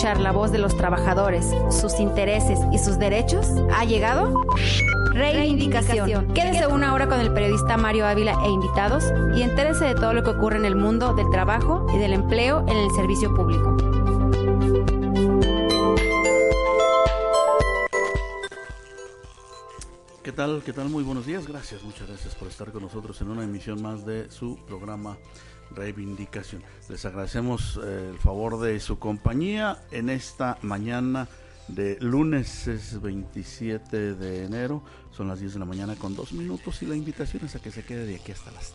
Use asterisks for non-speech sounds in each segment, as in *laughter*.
escuchar la voz de los trabajadores, sus intereses y sus derechos ha llegado Reivindicación. Quédese una hora con el periodista Mario Ávila e invitados y entérese de todo lo que ocurre en el mundo del trabajo y del empleo en el servicio público. ¿Qué tal? ¿Qué tal? Muy buenos días. Gracias, muchas gracias por estar con nosotros en una emisión más de su programa Reivindicación. Les agradecemos eh, el favor de su compañía en esta mañana de lunes es 27 de enero, son las 10 de la mañana con dos minutos y la invitación es a que se quede de aquí hasta las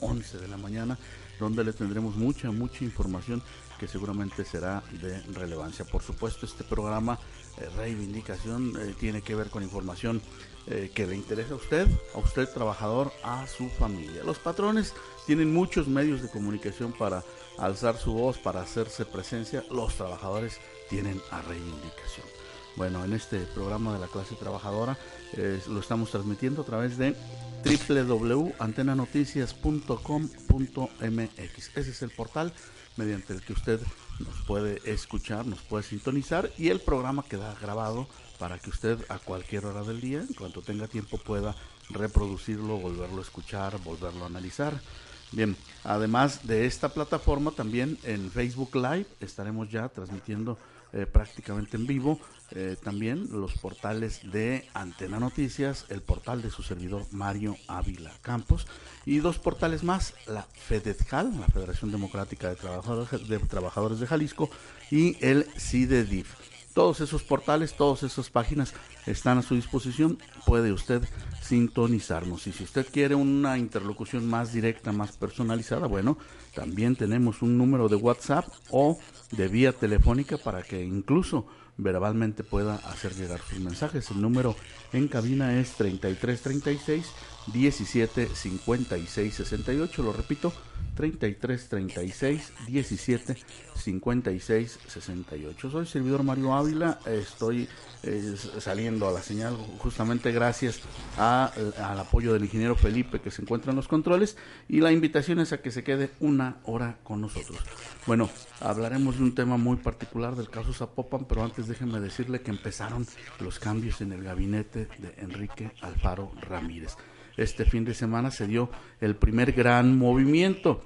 11 de la mañana, donde le tendremos mucha, mucha información que seguramente será de relevancia. Por supuesto, este programa eh, Reivindicación eh, tiene que ver con información que le interesa a usted, a usted trabajador, a su familia. Los patrones tienen muchos medios de comunicación para alzar su voz, para hacerse presencia. Los trabajadores tienen a Reivindicación. Bueno, en este programa de la clase trabajadora lo estamos transmitiendo a través de www.antenanoticias.com.mx. Ese es el portal mediante el que usted nos puede escuchar, nos puede sintonizar y el programa queda grabado para que usted a cualquier hora del día, en cuanto tenga tiempo, pueda reproducirlo, volverlo a escuchar, volverlo a analizar. Bien, además de esta plataforma, también en Facebook Live estaremos ya transmitiendo eh, prácticamente en vivo. Eh, también los portales de Antena Noticias, el portal de su servidor Mario Ávila Campos y dos portales más, la FEDETJAL, la Federación Democrática de Trabajadores de, Trabajadores de Jalisco y el CIDEDIF. Todos esos portales, todas esas páginas están a su disposición. Puede usted sintonizarnos. Y si usted quiere una interlocución más directa, más personalizada, bueno, también tenemos un número de WhatsApp o de vía telefónica para que incluso verbalmente pueda hacer llegar sus mensajes. El número en cabina es 3336 17 56 68. Lo repito, 33 36 17 56 68. Soy servidor Mario Ávila, estoy eh, saliendo a la señal justamente gracias al apoyo del ingeniero Felipe que se encuentra en los controles y la invitación es a que se quede una hora con nosotros. Bueno, hablaremos de un tema muy particular del caso Zapopan, pero antes déjenme decirle que empezaron los cambios en el gabinete de Enrique Alfaro Ramírez este fin de semana se dio el primer gran movimiento.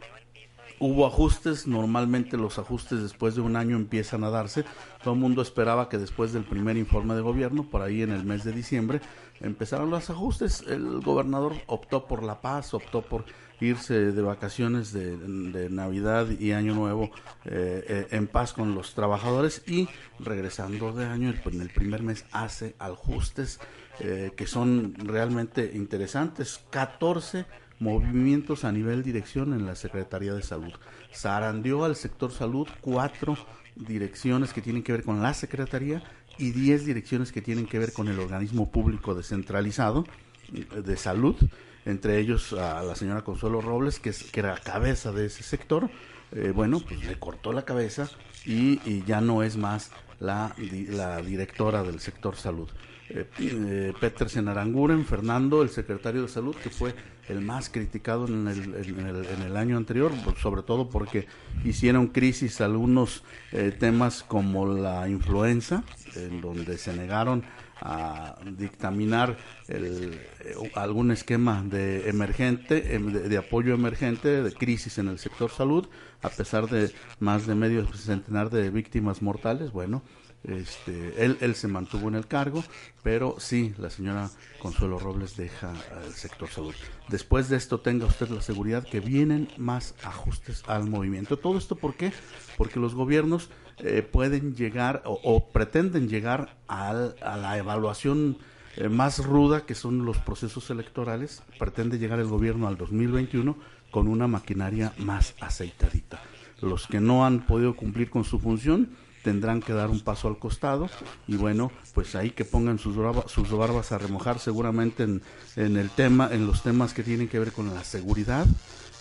Hubo ajustes, normalmente los ajustes después de un año empiezan a darse. Todo el mundo esperaba que después del primer informe de gobierno, por ahí en el mes de diciembre, empezaron los ajustes. El gobernador optó por la paz, optó por irse de vacaciones de, Navidad y Año Nuevo eh, eh, en paz con los trabajadores y regresando de año, en el primer mes hace ajustes eh, que son realmente interesantes. 14 movimientos a nivel dirección en la Secretaría de Salud. Zarandeó al sector salud cuatro direcciones que tienen que ver con la Secretaría y 10 direcciones que tienen que ver con el organismo público descentralizado eh, de salud, entre ellos a la señora Consuelo Robles, que, es, que era cabeza de ese sector, eh, bueno, pues le cortó la cabeza y, ya no es más la, la directora del sector salud eh, eh, Petersen Aranguren, Fernando, el secretario de Salud, que fue el más criticado en el, en el, año anterior, sobre todo porque hicieron crisis algunos eh, temas como la influenza, en donde se negaron a dictaminar el, eh, algún esquema de emergente, em, de, apoyo emergente, de crisis en el sector salud, a pesar de más de medio centenar de víctimas mortales, bueno, este, él, se mantuvo en el cargo, pero sí, la señora Consuelo Robles deja el sector salud. Después de esto, tenga usted la seguridad que vienen más ajustes al movimiento. ¿Todo esto por qué? Porque los gobiernos eh, pueden llegar o, pretenden llegar a la evaluación eh, más ruda que son los procesos electorales. Pretende llegar el gobierno al 2021 con una maquinaria más aceitadita. Los que no han podido cumplir con su función, tendrán que dar un paso al costado y bueno, pues ahí que pongan sus, barbas, a remojar seguramente en, en el tema, en los temas que tienen que ver con la seguridad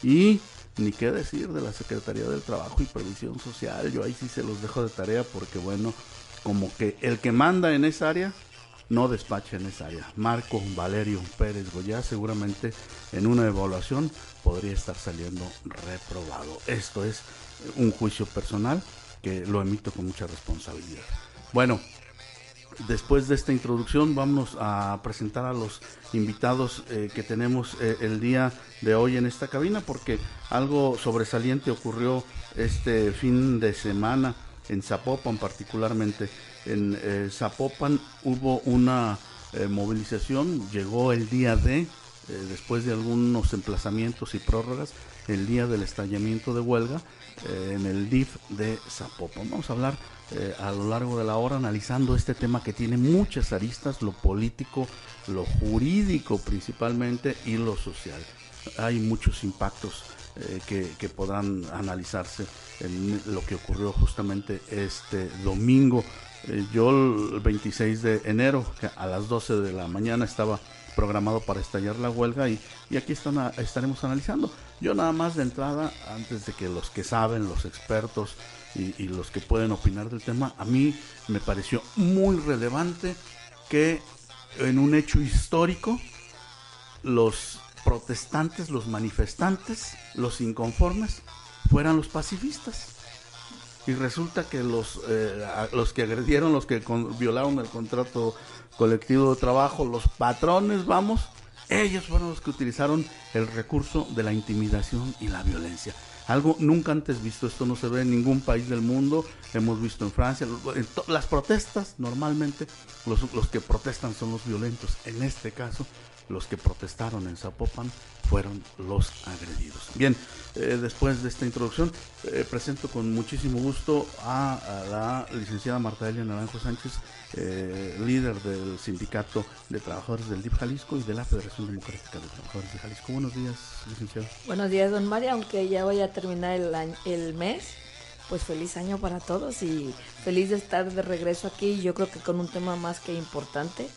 y ni qué decir de la Secretaría del Trabajo y Previsión Social, yo ahí sí se los dejo de tarea porque bueno, como que el que manda en esa área no despacha en esa área. Marco Valerio Pérez Goya seguramente en una evaluación podría estar saliendo reprobado. Esto es un juicio personal lo emito con mucha responsabilidad. Bueno, después de esta introducción vamos a presentar a los invitados eh, que tenemos eh, el día de hoy en esta cabina porque algo sobresaliente ocurrió este fin de semana en Zapopan particularmente. En eh, Zapopan hubo una movilización, llegó el día de, después de algunos emplazamientos y prórrogas, el día del estallamiento de huelga en el DIF de Zapopan. Vamos a hablar eh, a lo largo de la hora analizando este tema que tiene muchas aristas, lo político, lo jurídico principalmente y lo social. Hay muchos impactos eh, que, que, podrán analizarse en lo que ocurrió justamente este domingo. Eh, yo el 26 de enero a las 12 de la mañana estaba programado para estallar la huelga y, y aquí están estaremos analizando. Yo nada más de entrada, antes de que los que saben, los expertos, y, los que pueden opinar del tema, a mí me pareció muy relevante que en un hecho histórico los protestantes, los manifestantes, los inconformes, fueran los pacifistas. Y resulta que los, eh, los que agredieron, los que violaron el contrato colectivo de trabajo, los patrones, vamos, ellos fueron los que utilizaron el recurso de la intimidación y la violencia. Algo nunca antes visto, esto no se ve en ningún país del mundo, hemos visto en Francia, en las protestas normalmente los, los que protestan son los violentos, en este caso los que protestaron en Zapopan fueron los agredidos. Bien, eh, después de esta introducción, eh, presento con muchísimo gusto a, la licenciada Marta Elia Naranjo Sánchez, eh, líder del Sindicato de Trabajadores del DIP Jalisco y de la Federación Democrática de Trabajadores de Jalisco. Buenos días, licenciada. Buenos días, don María, aunque ya voy a terminar el, el mes. Pues feliz año para todos y feliz de estar de regreso aquí. Yo creo que con un tema más que importante,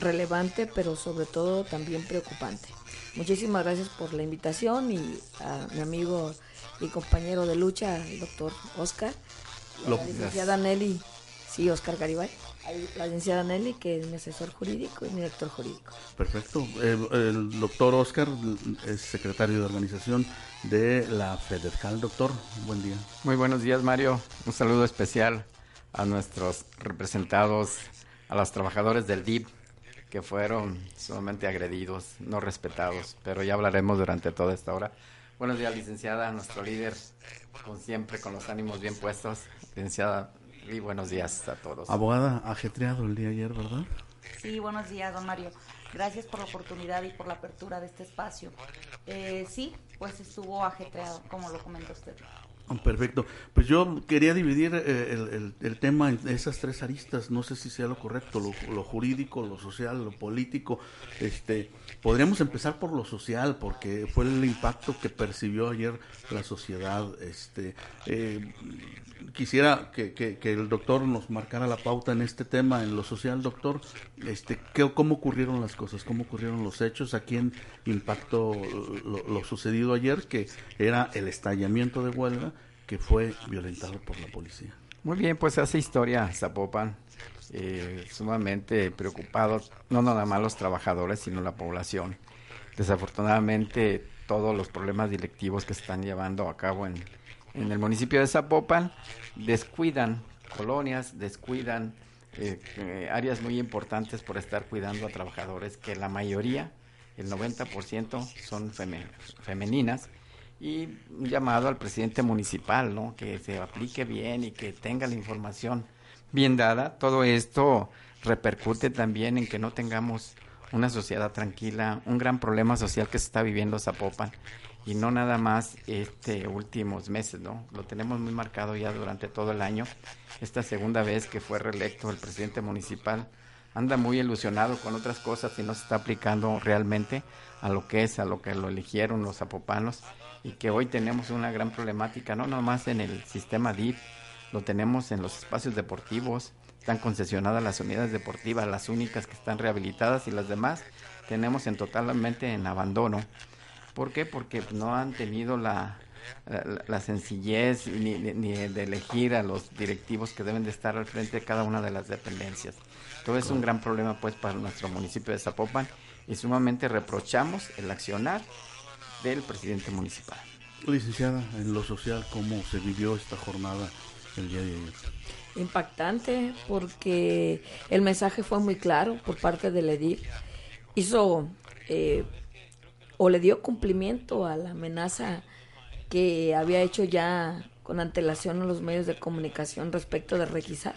relevante, pero sobre todo también preocupante. Muchísimas gracias por la invitación y a mi amigo y compañero de lucha, el doctor Oscar, la licenciada Nelly, sí, Oscar Garibay, la licenciada Nelly, que es mi asesor jurídico y mi director jurídico. Perfecto. el doctor Oscar es secretario de organización de la Federal. Doctor, buen día. Muy buenos días, Mario. Un saludo especial a nuestros representados, a los trabajadores del DIP, que fueron sumamente agredidos, no respetados, pero ya hablaremos durante toda esta hora. Buenos días, licenciada, nuestro líder, con siempre con los ánimos bien puestos. Licenciada, y buenos días a todos. Abogada, ajetreado el día ayer, ¿verdad? Sí, buenos días, don Mario. Gracias por la oportunidad y por la apertura de este espacio. Eh, sí, pues estuvo ajetreado, como lo comentó usted. Ah, perfecto. Pues yo quería dividir eh, el, tema en esas tres aristas. No sé si sea lo correcto, lo, jurídico, lo social, lo político. Este, podríamos empezar por lo social, porque fue el impacto que percibió ayer la sociedad. Este, eh, quisiera que, el doctor nos marcara la pauta en este tema, en lo social, doctor. Este, ¿qué, ¿Cómo ocurrieron las cosas? ¿Cómo ocurrieron los hechos? ¿A quién impactó lo, lo sucedido ayer, que era el estallamiento de huelga? que fue violentado por la policía. Muy bien, pues hace historia Zapopan, eh, sumamente preocupados, no nada más los trabajadores, sino la población. Desafortunadamente, todos los problemas directivos que se están llevando a cabo en, en el municipio de Zapopan descuidan colonias, descuidan eh, eh, áreas muy importantes por estar cuidando a trabajadores que la mayoría, el 90% son femeninas y un llamado al presidente municipal, ¿no? Que se aplique bien y que tenga la información bien dada. Todo esto repercute también en que no tengamos una sociedad tranquila, un gran problema social que se está viviendo Zapopan y no nada más este últimos meses, ¿no? Lo tenemos muy marcado ya durante todo el año. Esta segunda vez que fue reelecto el presidente municipal anda muy ilusionado con otras cosas y no se está aplicando realmente a lo que es, a lo que lo eligieron los zapopanos y que hoy tenemos una gran problemática, no nomás en el sistema DIF, lo tenemos en los espacios deportivos, están concesionadas las unidades deportivas, las únicas que están rehabilitadas y las demás tenemos en totalmente en abandono. ¿Por qué? Porque no han tenido la, la, sencillez ni, ni, de elegir a los directivos que deben de estar al frente de cada una de las dependencias. Todo es un gran problema pues para nuestro municipio de Zapopan y sumamente reprochamos el accionar del presidente municipal. Licenciada, en lo social, ¿cómo se vivió esta jornada el día de ayer? Impactante porque el mensaje fue muy claro por parte del edil. Hizo eh, o le dio cumplimiento a la amenaza que había hecho ya con antelación a los medios de comunicación respecto de requisar.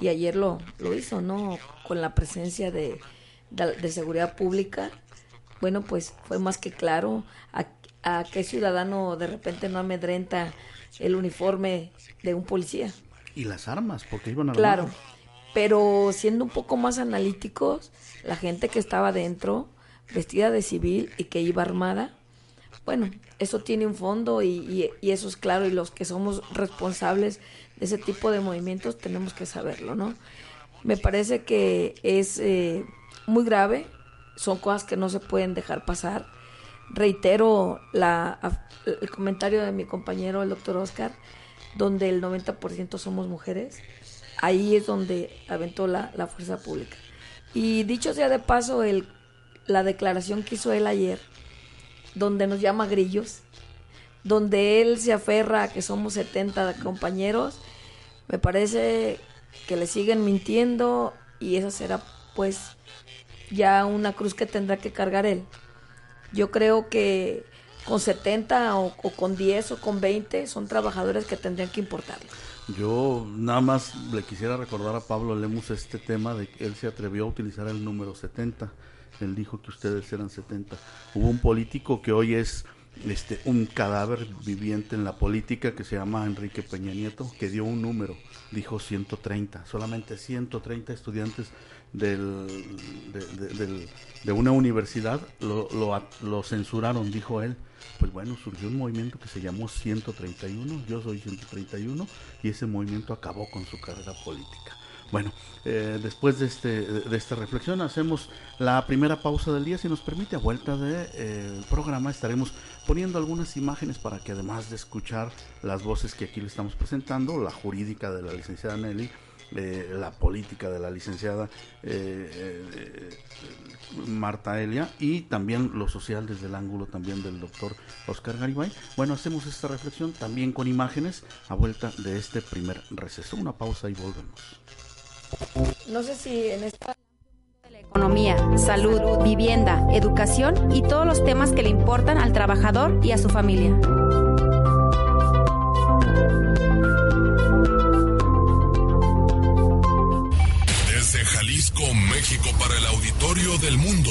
Y ayer lo, lo hizo, ¿no? Con la presencia de, de, seguridad pública. Bueno, pues fue más que claro a, a qué ciudadano de repente no amedrenta el uniforme de un policía. Y las armas, porque iban a Claro, pero siendo un poco más analíticos, la gente que estaba dentro, vestida de civil y que iba armada, bueno, eso tiene un fondo y, eso es claro y los que somos responsables de ese tipo de movimientos tenemos que saberlo, ¿no? Me parece que es eh, muy grave, son cosas que no se pueden dejar pasar. Reitero el comentario de mi compañero, el doctor Oscar, donde el 90% somos mujeres. Ahí es donde aventó la, la fuerza pública. Y dicho sea de paso, el, la declaración que hizo él ayer, donde nos llama grillos, donde él se aferra a que somos 70 compañeros, me parece que le siguen mintiendo y esa será pues ya una cruz que tendrá que cargar él. Yo creo que con 70 o, con 10 o con 20 son trabajadores que tendrían que importarle. Yo nada más le quisiera recordar a Pablo Lemus este tema de que él se atrevió a utilizar el número 70 él dijo que ustedes eran 70. Hubo un político que hoy es este un cadáver viviente en la política que se llama Enrique Peña Nieto, que dio un número, dijo 130, solamente 130 estudiantes del, de, una universidad lo, lo, lo, censuraron, dijo él. Pues bueno, surgió un movimiento que se llamó 131, yo soy 131, y ese movimiento acabó con su carrera política. Bueno, eh, después de, este, de esta reflexión hacemos la primera pausa del día. Si nos permite, a vuelta del de, eh, programa estaremos poniendo algunas imágenes para que además de escuchar las voces que aquí le estamos presentando, la jurídica de la licenciada Nelly, eh, la política de la licenciada Marta Elia y también lo social desde el ángulo también del doctor Oscar Garibay. Bueno, hacemos esta reflexión también con imágenes a vuelta de este primer receso. Una pausa y volvemos. No sé si en esta economía, salud, vivienda, educación y todos los temas que le importan al trabajador y a su familia. Desde Jalisco, México para el auditorio del mundo.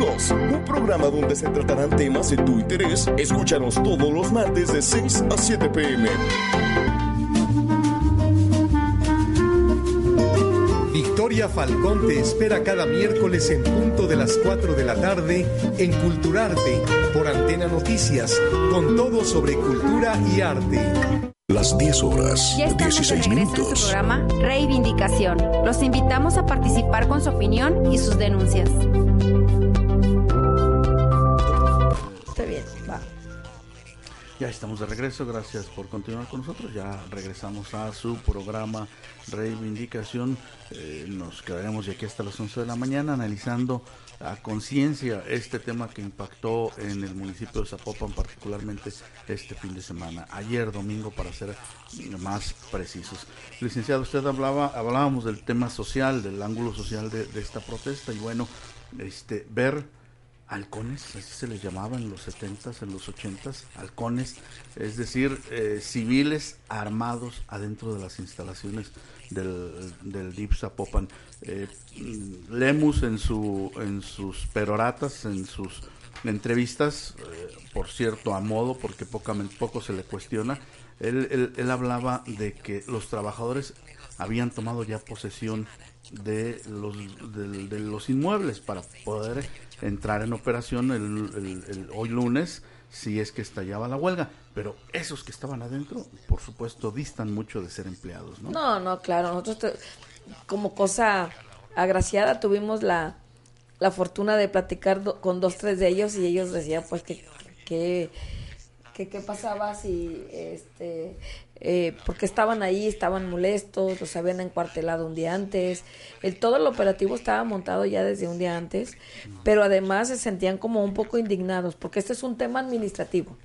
un programa donde se tratarán temas de tu interés. Escúchanos todos los martes de 6 a 7 pm. Victoria Falcón te espera cada miércoles en punto de las 4 de la tarde en Culturarte por Antena Noticias, con todo sobre cultura y arte. Las 10 horas, ya 16 minutos. En su programa Reivindicación. Los invitamos a participar con su opinión y sus denuncias. Ya estamos de regreso, gracias por continuar con nosotros. Ya regresamos a su programa Reivindicación. Eh, nos quedaremos de aquí hasta las 11 de la mañana analizando a conciencia este tema que impactó en el municipio de Zapopan, particularmente este fin de semana, ayer domingo para ser más precisos. Licenciado, usted hablaba, hablábamos del tema social, del ángulo social de, de esta protesta y bueno, este ver halcones, así se les llamaba en los 70s, en los 80s, halcones, es decir, eh, civiles armados adentro de las instalaciones del, del DIP Zapopan. Eh, Lemus en, su, en sus peroratas, en sus entrevistas, eh, por cierto, a modo, porque poco, poco se le cuestiona, él, él, él hablaba de que los trabajadores habían tomado ya posesión de los, de, los inmuebles para poder entrar en operación el, hoy lunes si es que estallaba la huelga. Pero esos que estaban adentro, por supuesto, distan mucho de ser empleados, ¿no? No, no, claro. Nosotros, como cosa agraciada, tuvimos la, la fortuna de platicar con dos, tres de ellos y ellos decían, pues, que, que, que qué pasaba si este eh, porque estaban ahí, estaban molestos, los habían encuartelado un día antes, el, todo el operativo estaba montado ya desde un día antes, pero además se sentían como un poco indignados, porque este es un tema administrativo,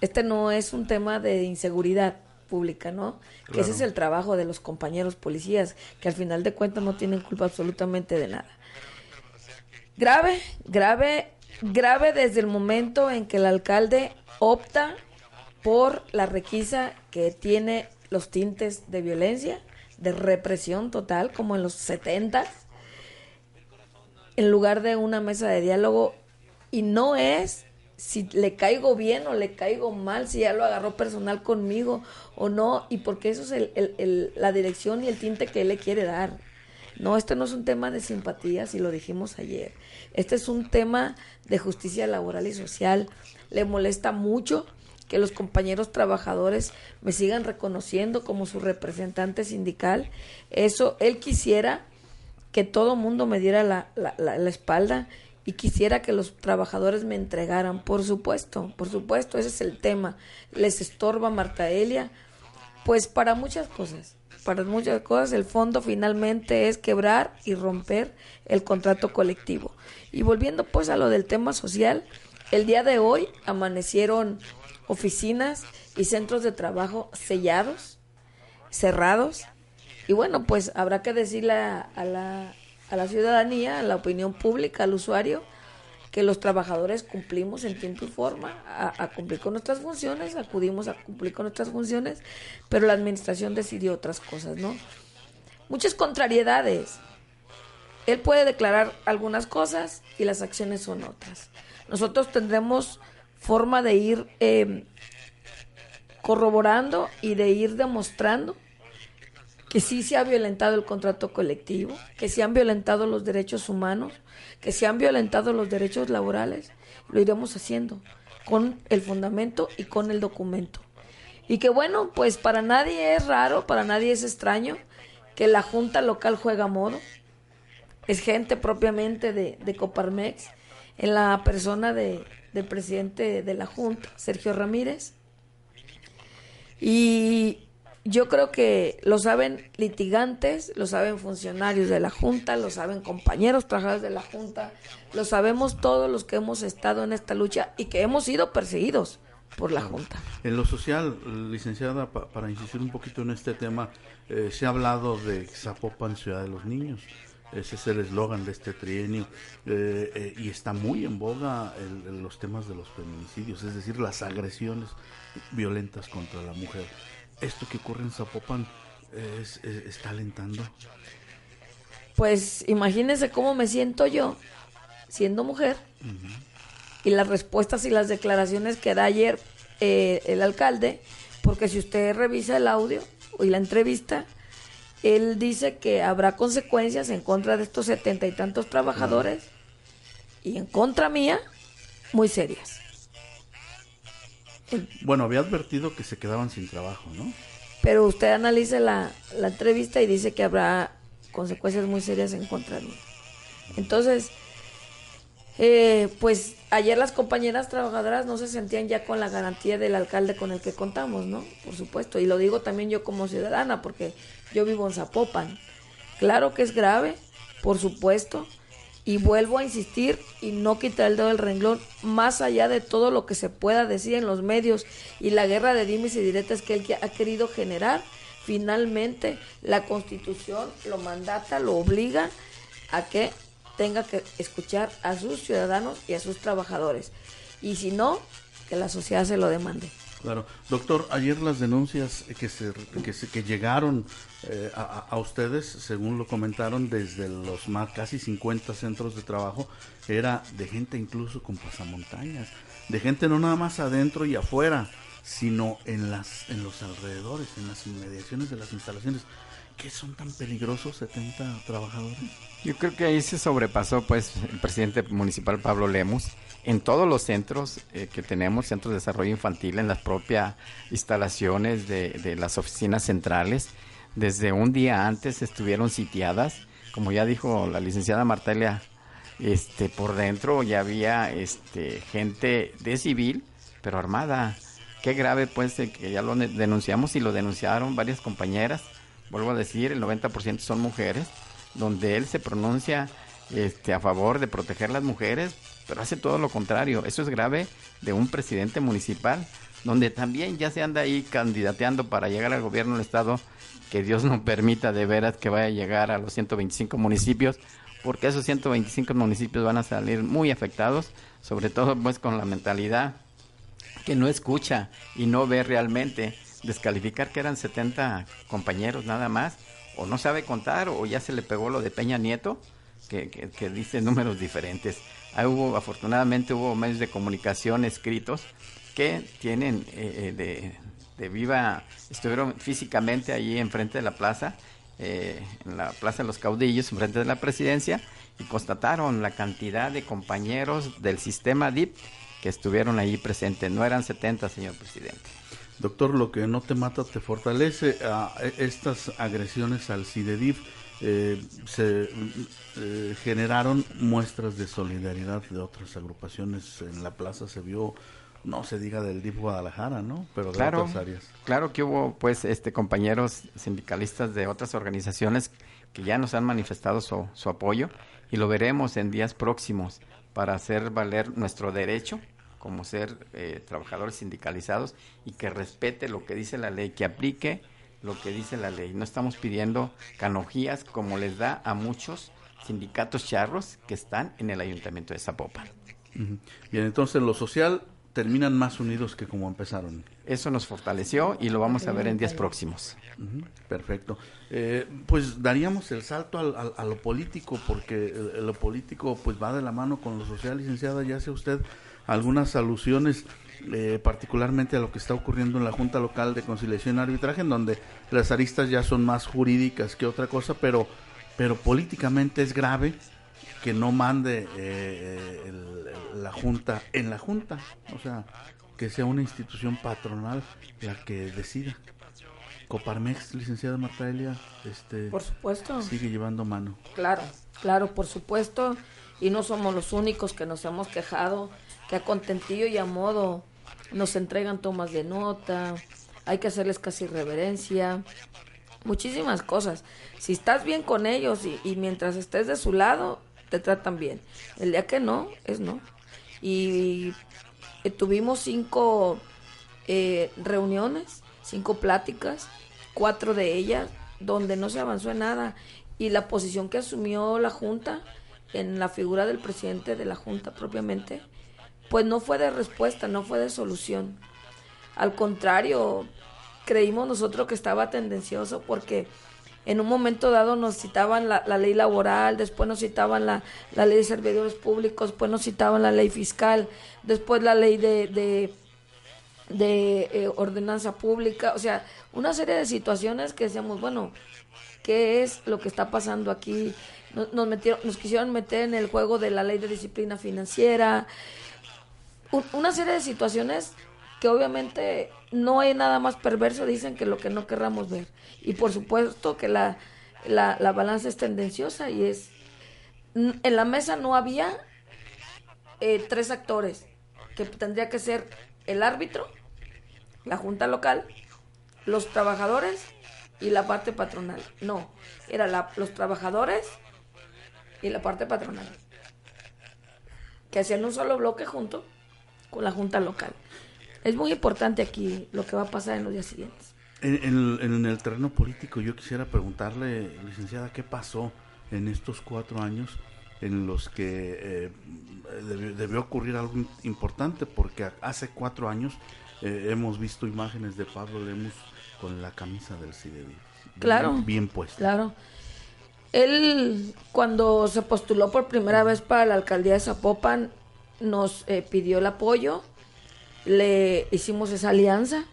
este no es un tema de inseguridad pública, ¿no? Que ese es el trabajo de los compañeros policías, que al final de cuentas no tienen culpa absolutamente de nada. Grave, grave, grave desde el momento en que el alcalde opta por la requisa que tiene los tintes de violencia, de represión total, como en los 70, en lugar de una mesa de diálogo, y no es si le caigo bien o le caigo mal, si ya lo agarró personal conmigo o no, y porque eso es la dirección y el tinte que él le quiere dar. No, esto no es un tema de simpatía, si lo dijimos ayer. Este es un tema de justicia laboral y social. Le molesta mucho que los compañeros trabajadores me sigan reconociendo como su representante sindical. Eso, él quisiera que todo mundo me diera la, la, la, espalda y quisiera que los trabajadores me entregaran, por supuesto, por supuesto, ese es el tema. Les estorba Marta Elia, pues para muchas cosas, para muchas cosas el fondo finalmente es quebrar y romper el contrato colectivo. Y volviendo pues a lo del tema social, el día de hoy amanecieron oficinas y centros de trabajo sellados, cerrados. Y bueno, pues habrá que decirle a, la, a la ciudadanía, a la opinión pública, al usuario, que los trabajadores cumplimos en tiempo y forma a, cumplir con nuestras funciones, acudimos a cumplir con nuestras funciones, pero la administración decidió otras cosas, ¿no? Muchas contrariedades. Él puede declarar algunas cosas y las acciones son otras. Nosotros tendremos forma de ir eh, corroborando y de ir demostrando que sí se ha violentado el contrato colectivo, que se han violentado los derechos humanos, que se han violentado los derechos laborales, lo iremos haciendo con el fundamento y con el documento. Y que bueno, pues para nadie es raro, para nadie es extraño que la Junta Local juega a modo. Es gente propiamente de, de Coparmex, en la persona de, del presidente de la Junta, Sergio Ramírez. Y yo creo que lo saben litigantes, lo saben funcionarios de la Junta, lo saben compañeros trabajadores de la Junta, lo sabemos todos los que hemos estado en esta lucha y que hemos sido perseguidos por la Junta. En lo social, licenciada, para insistir un poquito en este tema, eh, se ha hablado de Zapopan, Ciudad de los Niños. Ese es el eslogan de este trienio. Eh, eh, y está muy en boga los temas de los feminicidios, es decir, las agresiones violentas contra la mujer. ¿Esto que ocurre en Zapopan está alentando? Pues imagínense cómo me siento yo siendo mujer y las respuestas y las declaraciones que da ayer eh, el alcalde, porque si usted revisa el audio y la entrevista, él dice que habrá consecuencias en contra de estos setenta y tantos trabajadores y en contra mía muy serias. Bueno, había advertido que se quedaban sin trabajo, ¿no? Pero usted analice la, la entrevista y dice que habrá consecuencias muy serias en contra de mí. Entonces, eh, pues ayer las compañeras trabajadoras no se sentían ya con la garantía del alcalde con el que contamos, ¿no? Por supuesto. Y lo digo también yo como ciudadana, porque yo vivo en Zapopan. Claro que es grave, por supuesto. Y vuelvo a insistir y no quitar el dedo del renglón, más allá de todo lo que se pueda decir en los medios y la guerra de dimes y diretas que él ha querido generar, finalmente la constitución lo mandata, lo obliga a que tenga que escuchar a sus ciudadanos y a sus trabajadores. Y si no, que la sociedad se lo demande. Claro. Doctor, ayer las denuncias que, se, que, se, que llegaron eh, a, a, ustedes, según lo comentaron, desde los más casi 50 centros de trabajo, era de gente incluso con pasamontañas, de gente no nada más adentro y afuera, sino en, las, en los alrededores, en las inmediaciones de las instalaciones. ¿Qué son tan peligrosos 70 trabajadores? Yo creo que ahí se sobrepasó pues el presidente municipal Pablo Lemus en todos los centros eh, que tenemos, centros de desarrollo infantil, en las propias instalaciones de, de, las oficinas centrales, desde un día antes estuvieron sitiadas, como ya dijo la licenciada Martelia, este, por dentro ya había este, gente de civil, pero armada. Qué grave pues que ya lo denunciamos y lo denunciaron varias compañeras, vuelvo a decir, el 90% son mujeres, donde él se pronuncia este, a favor de proteger las mujeres, pero hace todo lo contrario. Eso es grave de un presidente municipal, donde también ya se anda ahí candidateando para llegar al gobierno del estado, que Dios no permita de veras que vaya a llegar a los 125 municipios, porque esos 125 municipios van a salir muy afectados, sobre todo pues con la mentalidad que no escucha y no ve realmente descalificar que eran 70 compañeros nada más, o no sabe contar, o ya se le pegó lo de Peña Nieto, que, que, que dice *laughs* números diferentes. Ahí hubo, afortunadamente hubo medios de comunicación escritos que tienen eh, de, de, viva, estuvieron físicamente allí enfrente de la plaza, eh, en la Plaza de los Caudillos, enfrente de la presidencia, y constataron la cantidad de compañeros del sistema DIP que estuvieron allí presentes. No eran 70, señor presidente. Doctor, lo que no te mata te fortalece. a estas agresiones al CIDEDIF eh, se eh, generaron muestras de solidaridad de otras agrupaciones. En la plaza se vio, no se diga del DIF Guadalajara, ¿no? Pero de claro, otras áreas. Claro que hubo, pues, este compañeros sindicalistas de otras organizaciones que ya nos han manifestado su, su apoyo y lo veremos en días próximos para hacer valer nuestro derecho como ser eh, trabajadores sindicalizados y que respete lo que dice la ley, que aplique lo que dice la ley. No estamos pidiendo canojías como les da a muchos sindicatos charros que están en el ayuntamiento de Zapopan. Bien, entonces lo social terminan más unidos que como empezaron. Eso nos fortaleció y lo vamos a ver en días próximos. Uh -huh. Perfecto. Eh, pues daríamos el salto al, al, a lo político, porque el, lo político pues va de la mano con lo social, licenciada, ya sea usted algunas alusiones eh, particularmente a lo que está ocurriendo en la Junta Local de Conciliación y Arbitraje, en donde las aristas ya son más jurídicas que otra cosa, pero, pero políticamente es grave que no mande eh, el, la Junta en la Junta, o sea, que sea una institución patronal la que decida. Coparmex, licenciada Marta Elia, este, por supuesto. sigue llevando mano. Claro, claro, por supuesto, y no somos los únicos que nos hemos quejado que a contentillo y a modo nos entregan tomas de nota, hay que hacerles casi reverencia, muchísimas cosas. Si estás bien con ellos y, mientras estés de su lado, te tratan bien. El día que no, es no. Y, y tuvimos cinco eh, reuniones, cinco pláticas, cuatro de ellas donde no se avanzó en nada. Y la posición que asumió la Junta, en la figura del presidente de la Junta propiamente, pues no fue de respuesta, no fue de solución. Al contrario, creímos nosotros que estaba tendencioso porque en un momento dado nos citaban la, la ley laboral, después nos citaban la, la, ley de servidores públicos, después nos citaban la ley fiscal, después la ley de, de, de eh, ordenanza pública, o sea, una serie de situaciones que decíamos, bueno, ¿qué es lo que está pasando aquí? Nos, nos, metieron, nos quisieron meter en el juego de la ley de disciplina financiera, una serie de situaciones que obviamente no hay nada más perverso, dicen, que lo que no querramos ver. Y por supuesto que la, la, la, balanza es tendenciosa y es... En la mesa no había eh, tres actores, que tendría que ser el árbitro, la junta local, los trabajadores y la parte patronal. No, era la, los trabajadores y la parte patronal, que hacían un solo bloque junto con la Junta Local. Es muy importante aquí lo que va a pasar en los días siguientes. En, en, en, el terreno político yo quisiera preguntarle, licenciada, ¿qué pasó en estos cuatro años en los que eh, debió, ocurrir algo importante porque hace cuatro años eh, hemos visto imágenes de Pablo Lemus con la camisa del CIDEDI. Claro. Bien, puesta. Claro. Él, cuando se postuló por primera vez para la alcaldía de Zapopan, nos eh, pidió el apoyo, le hicimos esa alianza,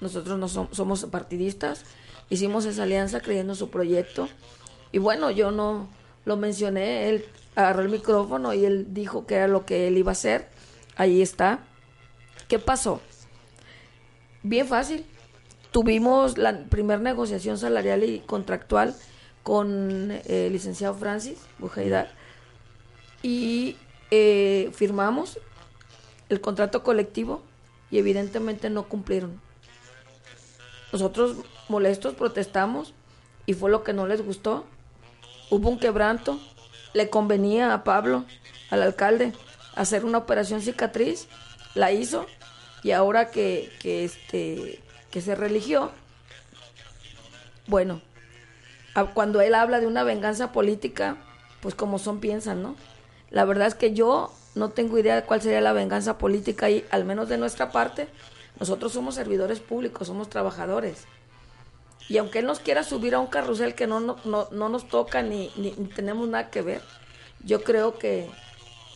nosotros no somos partidistas, hicimos esa alianza creyendo en su proyecto, y bueno, yo no lo mencioné, él agarró el micrófono y él dijo que era lo que él iba a hacer, ahí está. ¿Qué pasó? Bien fácil, tuvimos la primera negociación salarial y contractual con eh, el licenciado Francis Bujeida y eh, firmamos el contrato colectivo y evidentemente no cumplieron. Nosotros molestos protestamos y fue lo que no les gustó. Hubo un quebranto, le convenía a Pablo, al alcalde, hacer una operación cicatriz, la hizo y ahora que, que este que se religió, bueno, cuando él habla de una venganza política, pues como son piensan, ¿no? La verdad es que yo no tengo idea de cuál sería la venganza política y al menos de nuestra parte, nosotros somos servidores públicos, somos trabajadores. Y aunque él nos quiera subir a un carrusel que no, no, no, nos toca ni, ni, tenemos nada que ver, yo creo que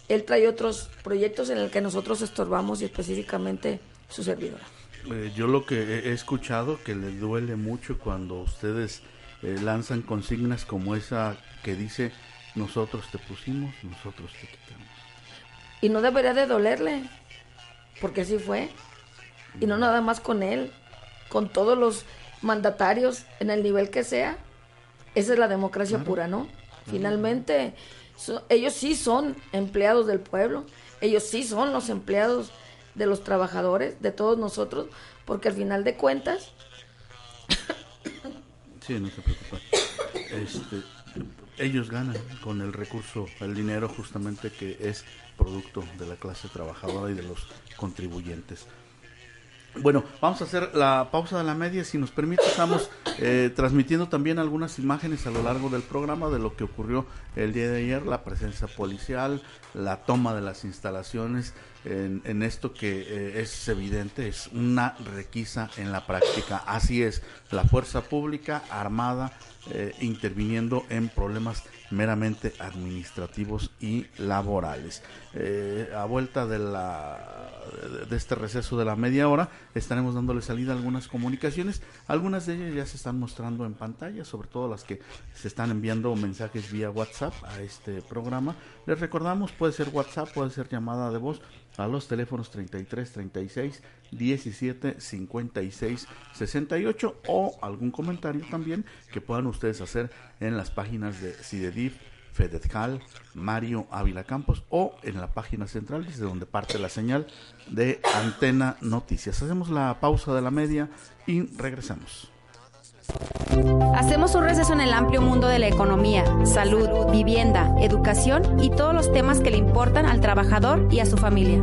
él trae otros proyectos en el que nosotros estorbamos y específicamente su servidora. Eh, yo lo que he escuchado que le duele mucho cuando ustedes eh, lanzan consignas como esa que dice nosotros te pusimos, nosotros te quitamos. Y no debería de dolerle, porque así fue. Y no nada más con él, con todos los mandatarios en el nivel que sea. Esa es la democracia pura, ¿no? Finalmente, ellos sí son empleados del pueblo, ellos sí son los empleados de los trabajadores, de todos nosotros, porque al final de cuentas... Sí, no se preocupe. Este, ellos ganan con el recurso, el dinero justamente que es producto de la clase trabajadora y de los contribuyentes. Bueno, vamos a hacer la pausa de la media. Si nos permite, estamos eh, transmitiendo también algunas imágenes a lo largo del programa de lo que ocurrió el día de ayer, la presencia policial, la toma de las instalaciones, en, esto que eh, es evidente, es una requisa en la práctica. Así es, la fuerza pública armada eh, interviniendo en problemas meramente administrativos y laborales. Eh, a vuelta de, la, de este receso de la media hora, estaremos dándole salida a algunas comunicaciones. Algunas de ellas ya se están mostrando en pantalla, sobre todo las que se están enviando mensajes vía WhatsApp a este programa. Les recordamos, puede ser WhatsApp, puede ser llamada de voz a los teléfonos 33 36 17 56 68 o algún comentario también que puedan ustedes hacer en las páginas de CIDEDIF, FEDETCAL, Mario Ávila Campos o en la página central desde donde parte la señal de Antena Noticias. Hacemos la pausa de la media y regresamos. Hacemos un receso en el amplio mundo de la economía, salud, vivienda, educación y todos los temas que le importan al trabajador y a su familia.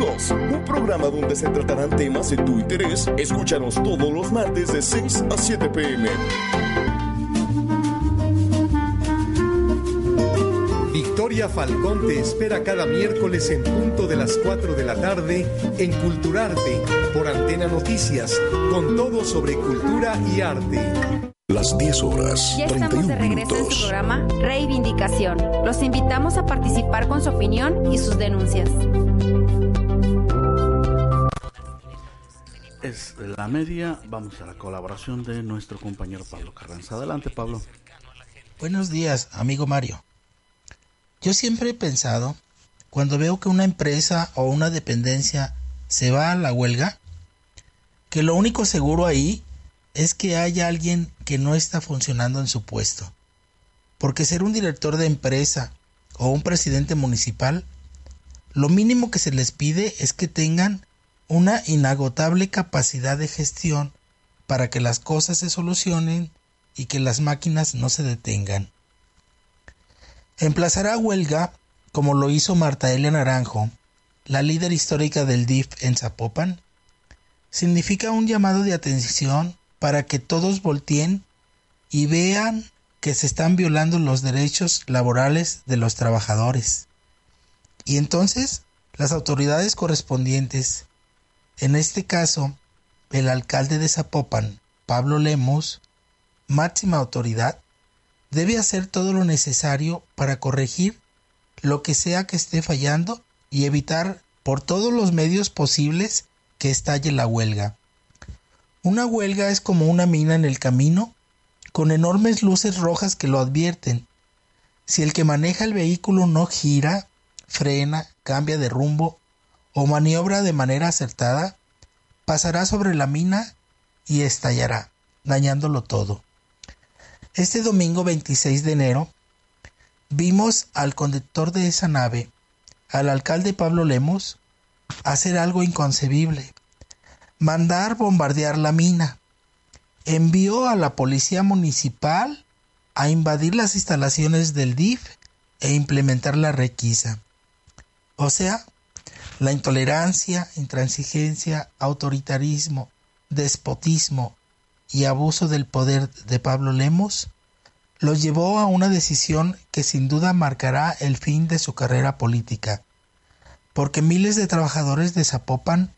un programa donde se tratarán temas de tu interés. Escúchanos todos los martes de 6 a 7 pm. Victoria Falcón te espera cada miércoles en punto de las 4 de la tarde en Culturarte por Antena Noticias, con todo sobre cultura y arte. Las 10 horas. Ya estamos de regreso en su programa Reivindicación. Los invitamos a participar con su opinión y sus denuncias. Es la media. Vamos a la colaboración de nuestro compañero Pablo Carranza. Adelante, Pablo. Buenos días, amigo Mario. Yo siempre he pensado, cuando veo que una empresa o una dependencia se va a la huelga, que lo único seguro ahí es que haya alguien que no está funcionando en su puesto. Porque ser un director de empresa o un presidente municipal, lo mínimo que se les pide es que tengan una inagotable capacidad de gestión para que las cosas se solucionen y que las máquinas no se detengan. Emplazar a huelga, como lo hizo Marta Elia Naranjo, la líder histórica del DIF en Zapopan, significa un llamado de atención para que todos volteen y vean que se están violando los derechos laborales de los trabajadores. Y entonces las autoridades correspondientes, en este caso el alcalde de Zapopan, Pablo Lemos, máxima autoridad, debe hacer todo lo necesario para corregir lo que sea que esté fallando y evitar por todos los medios posibles que estalle la huelga. Una huelga es como una mina en el camino, con enormes luces rojas que lo advierten. Si el que maneja el vehículo no gira, frena, cambia de rumbo o maniobra de manera acertada, pasará sobre la mina y estallará, dañándolo todo. Este domingo 26 de enero vimos al conductor de esa nave, al alcalde Pablo Lemos, hacer algo inconcebible mandar bombardear la mina. Envió a la policía municipal a invadir las instalaciones del DIF e implementar la requisa. O sea, la intolerancia, intransigencia, autoritarismo, despotismo y abuso del poder de Pablo Lemos lo llevó a una decisión que sin duda marcará el fin de su carrera política, porque miles de trabajadores de Zapopan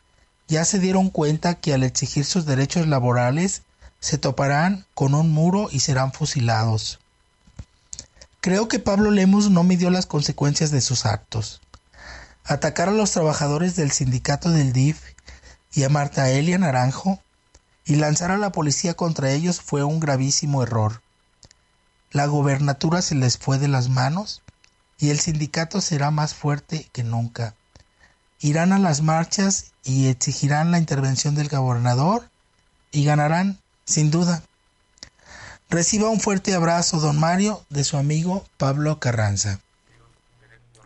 ya se dieron cuenta que al exigir sus derechos laborales se toparán con un muro y serán fusilados. Creo que Pablo Lemos no midió las consecuencias de sus actos. Atacar a los trabajadores del sindicato del DIF y a Marta Elia Naranjo y lanzar a la policía contra ellos fue un gravísimo error. La gobernatura se les fue de las manos y el sindicato será más fuerte que nunca irán a las marchas y exigirán la intervención del gobernador y ganarán, sin duda. Reciba un fuerte abrazo, don Mario, de su amigo Pablo Carranza.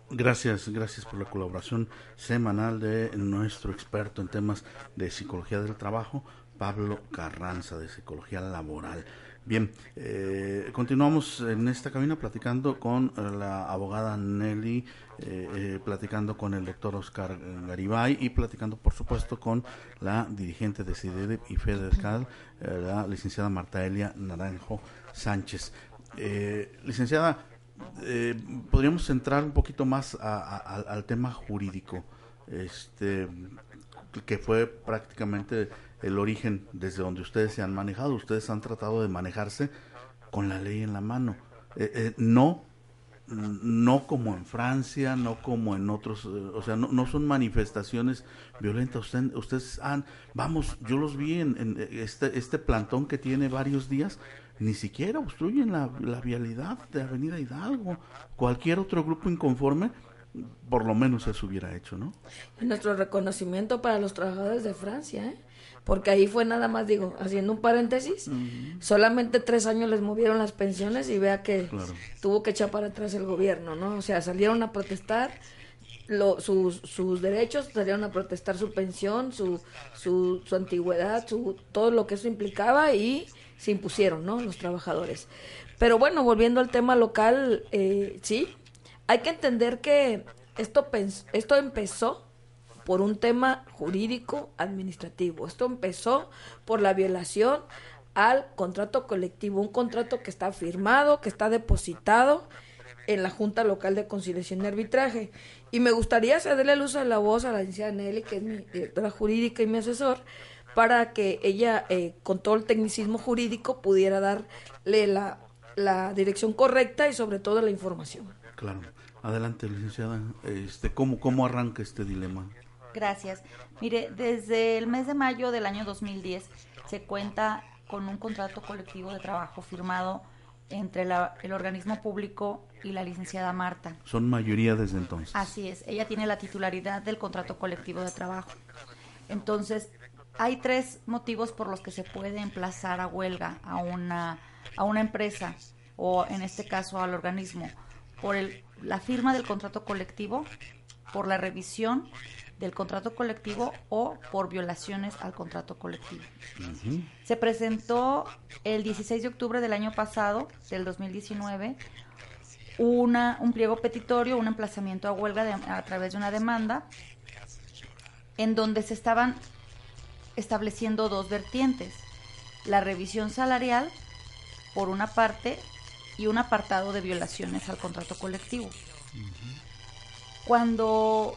Gracias, gracias por la colaboración semanal de nuestro experto en temas de psicología del trabajo, Pablo Carranza, de psicología laboral. Bien, eh, continuamos en esta cabina platicando con la abogada Nelly, eh, eh, platicando con el doctor Oscar Garibay y platicando, por supuesto, con la dirigente de CIDED y FEDERCAL, la licenciada Marta Elia Naranjo Sánchez. licenciada, podríamos entrar un poquito más al tema jurídico, este, que fue prácticamente el origen desde donde ustedes se han manejado. Ustedes han tratado de manejarse con la ley en la mano. Eh, eh, no, no como en Francia, no como en otros, eh, o sea, no, no, son manifestaciones violentas. ustedes han, vamos, yo los vi en, este, este plantón que tiene varios días, ni siquiera obstruyen la, la vialidad de Avenida Hidalgo. Cualquier otro grupo inconforme por lo menos eso hubiera hecho, ¿no? Nuestro reconocimiento para los trabajadores de Francia, ¿eh? porque ahí fue nada más, digo, haciendo un paréntesis, solamente tres años les movieron las pensiones y vea que tuvo que echar para atrás el gobierno, ¿no? O sea, salieron a protestar lo, sus, sus derechos, salieron a protestar su pensión, su, su, su antigüedad, su, todo lo que eso implicaba y se impusieron, ¿no? Los trabajadores. Pero bueno, volviendo al tema local, eh, sí, hay que entender que esto, esto empezó por un tema jurídico administrativo. Esto empezó por la violación al contrato colectivo, un contrato que está firmado, que está depositado en la Junta Local de Conciliación y Arbitraje. Y me gustaría cederle uso de la voz a la licenciada Nelly, que es mi directora jurídica y mi asesor, para que ella, eh, con todo el tecnicismo jurídico, pudiera darle la, la dirección correcta y sobre todo la información. Claro. Adelante, licenciada. Este, ¿cómo, ¿Cómo arranca este dilema? Gracias. Mire, desde el mes de mayo del año 2010 se cuenta con un contrato colectivo de trabajo firmado entre la- el organismo público y la licenciada Marta. Son mayoría desde entonces. Así es, ella tiene la titularidad del contrato colectivo de trabajo. Entonces, hay tres motivos por los que se puede emplazar a huelga a una, a una empresa o en este caso al organismo. Por el, la firma del contrato colectivo, por la revisión del contrato colectivo o por violaciones al contrato colectivo. Se presentó el 16 de octubre del año pasado, del 2019, una, un pliego petitorio, un emplazamiento a huelga de- a través de una demanda, en donde se estaban estableciendo dos vertientes. La revisión salarial, por una parte, y un apartado de violaciones al contrato colectivo. Cuando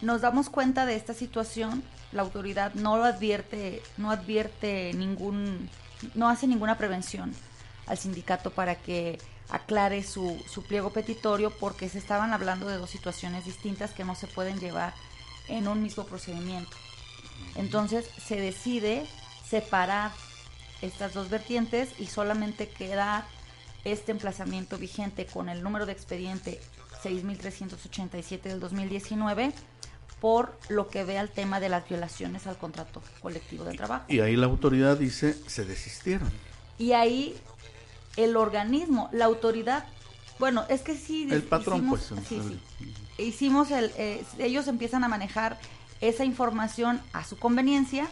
nos damos cuenta de esta situación, la autoridad no lo advierte, no advierte ningún, no hace ninguna prevención al sindicato para que aclare su, su pliego petitorio porque se estaban hablando de dos situaciones distintas que no se pueden llevar en un mismo procedimiento. Entonces se decide separar estas dos vertientes y solamente quedar este emplazamiento vigente con el número de expediente 6.387 del 2019 por lo que ve al tema de las violaciones al contrato colectivo de trabajo. Y ahí la autoridad dice, se desistieron. Y ahí el organismo, la autoridad, bueno, es que sí. El patrón, hicimos- pues. sí, sí. Hicimos el, eh, ellos empiezan a manejar esa información a su conveniencia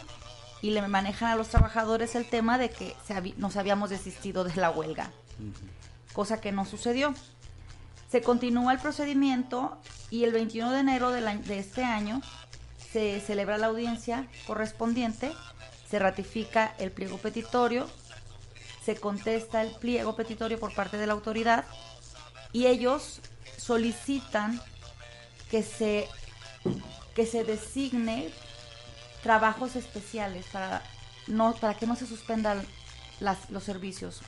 y le manejan a los trabajadores el tema de que nos habíamos desistido de la huelga, cosa que no sucedió. Se continúa el procedimiento y el 21 de enero año- de este año se celebra la audiencia correspondiente, se ratifica el pliego petitorio, se contesta el pliego petitorio por parte de la autoridad y ellos solicitan que se que se designe trabajos especiales para no para que no se suspendan las, los servicios.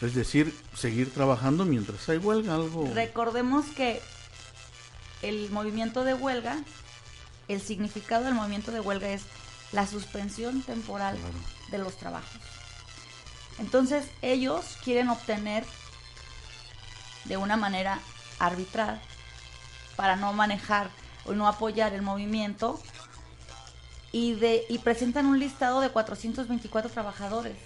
Es decir, seguir trabajando mientras hay huelga, algo... Recordemos que el movimiento de huelga, el significado del movimiento de huelga es la suspensión temporal de los trabajos. Entonces ellos quieren obtener de una manera arbitral para no manejar o no apoyar el movimiento y de y presentan un listado de 424 trabajadores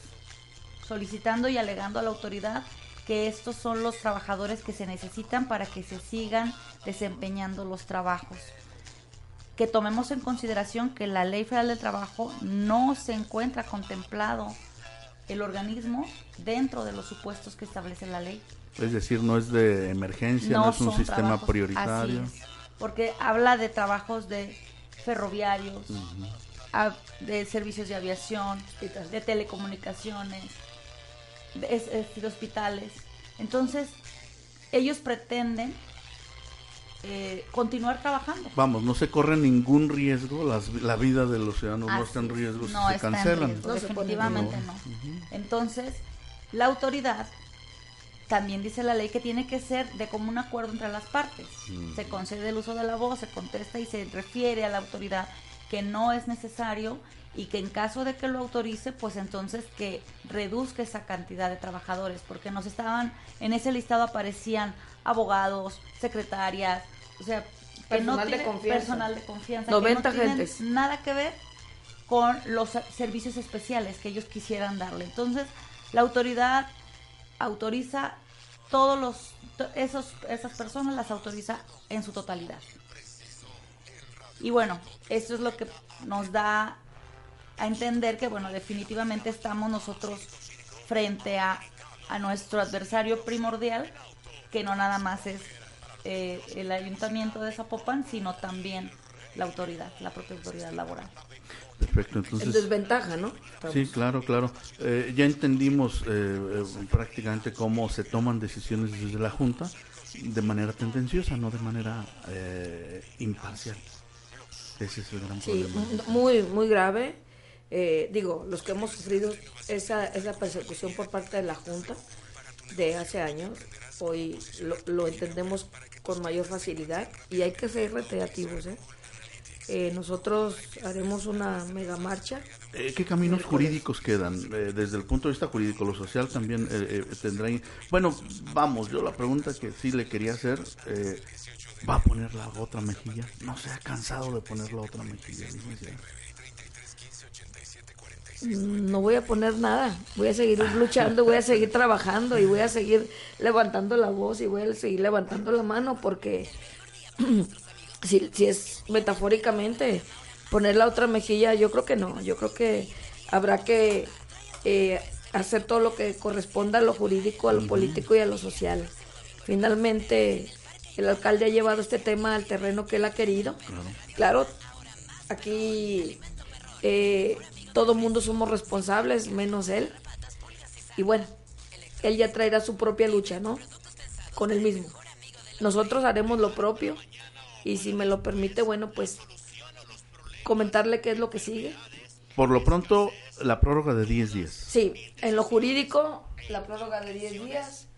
solicitando y alegando a la autoridad que estos son los trabajadores que se necesitan para que se sigan desempeñando los trabajos. Que tomemos en consideración que la Ley Federal del Trabajo no se encuentra contemplado el organismo dentro de los supuestos que establece la ley. Es decir, no es de emergencia, no, es un sistema trabajos- prioritario. así es, porque habla de trabajos de ferroviarios, a- de servicios de aviación, de telecomunicaciones, de, es- es- de hospitales. Entonces, ellos pretenden eh, continuar trabajando. Vamos, no se corre ningún riesgo, las- la vida de los ciudadanos no Así está en es, riesgo si no se está en cancelan. riesgo, definitivamente no. Entonces, la autoridad también dice la ley que tiene que ser de común acuerdo entre las partes. Mm. Se concede el uso de la voz, se contesta y se refiere a la autoridad que no es necesario y que en caso de que lo autorice, pues entonces que reduzca esa cantidad de trabajadores, porque nos estaban, en ese listado aparecían abogados, secretarias, o sea, que no Personal de tiene- confianza. personal de confianza, 90 que no tienen gentes. nada que ver con los servicios especiales que ellos quisieran darle. Entonces, la autoridad autoriza todos los esos esas personas las autoriza en su totalidad. Y bueno, esto es lo que nos da a entender que bueno, definitivamente estamos nosotros frente a, a nuestro adversario primordial, que no nada más es eh, el ayuntamiento de Zapopan, sino también la autoridad, la propia autoridad laboral. Perfecto, entonces... En desventaja, ¿no? Sí, claro, claro. Eh, ya entendimos eh, eh, prácticamente cómo se toman decisiones desde la Junta de manera tendenciosa, no de manera eh, imparcial. Ese es el gran Sí, problema. muy, muy grave. eh, digo, los que hemos sufrido esa, esa persecución por parte de la Junta de hace años, hoy lo, lo entendemos con mayor facilidad y hay que ser reiterativos. ¿eh? Eh, nosotros haremos una mega marcha. Eh, ¿Qué caminos jurídicos quedan? Eh, desde el punto de vista jurídico, lo social también tendrá... Bueno, vamos, yo la pregunta que sí le quería hacer, ¿va a poner la otra mejilla? No se ha cansado de poner la otra mejilla. No voy a poner nada, voy a seguir luchando, voy a seguir trabajando y voy a seguir levantando la voz y voy a seguir levantando la mano porque *clears throat* si, si es metafóricamente poner la otra mejilla, yo creo que no, yo creo que habrá que eh, hacer todo lo que corresponda a lo jurídico, a lo político y a lo social. Finalmente, el alcalde ha llevado este tema al terreno que él ha querido. Claro, aquí eh, todo mundo somos responsables, menos él. Y bueno, él ya traerá su propia lucha, ¿no? Con él mismo. Nosotros haremos lo propio y si me lo permite, bueno, pues comentarle qué es lo que sigue. Por lo pronto, la prórroga de 10 días. Sí, en lo jurídico, la prórroga de 10 días.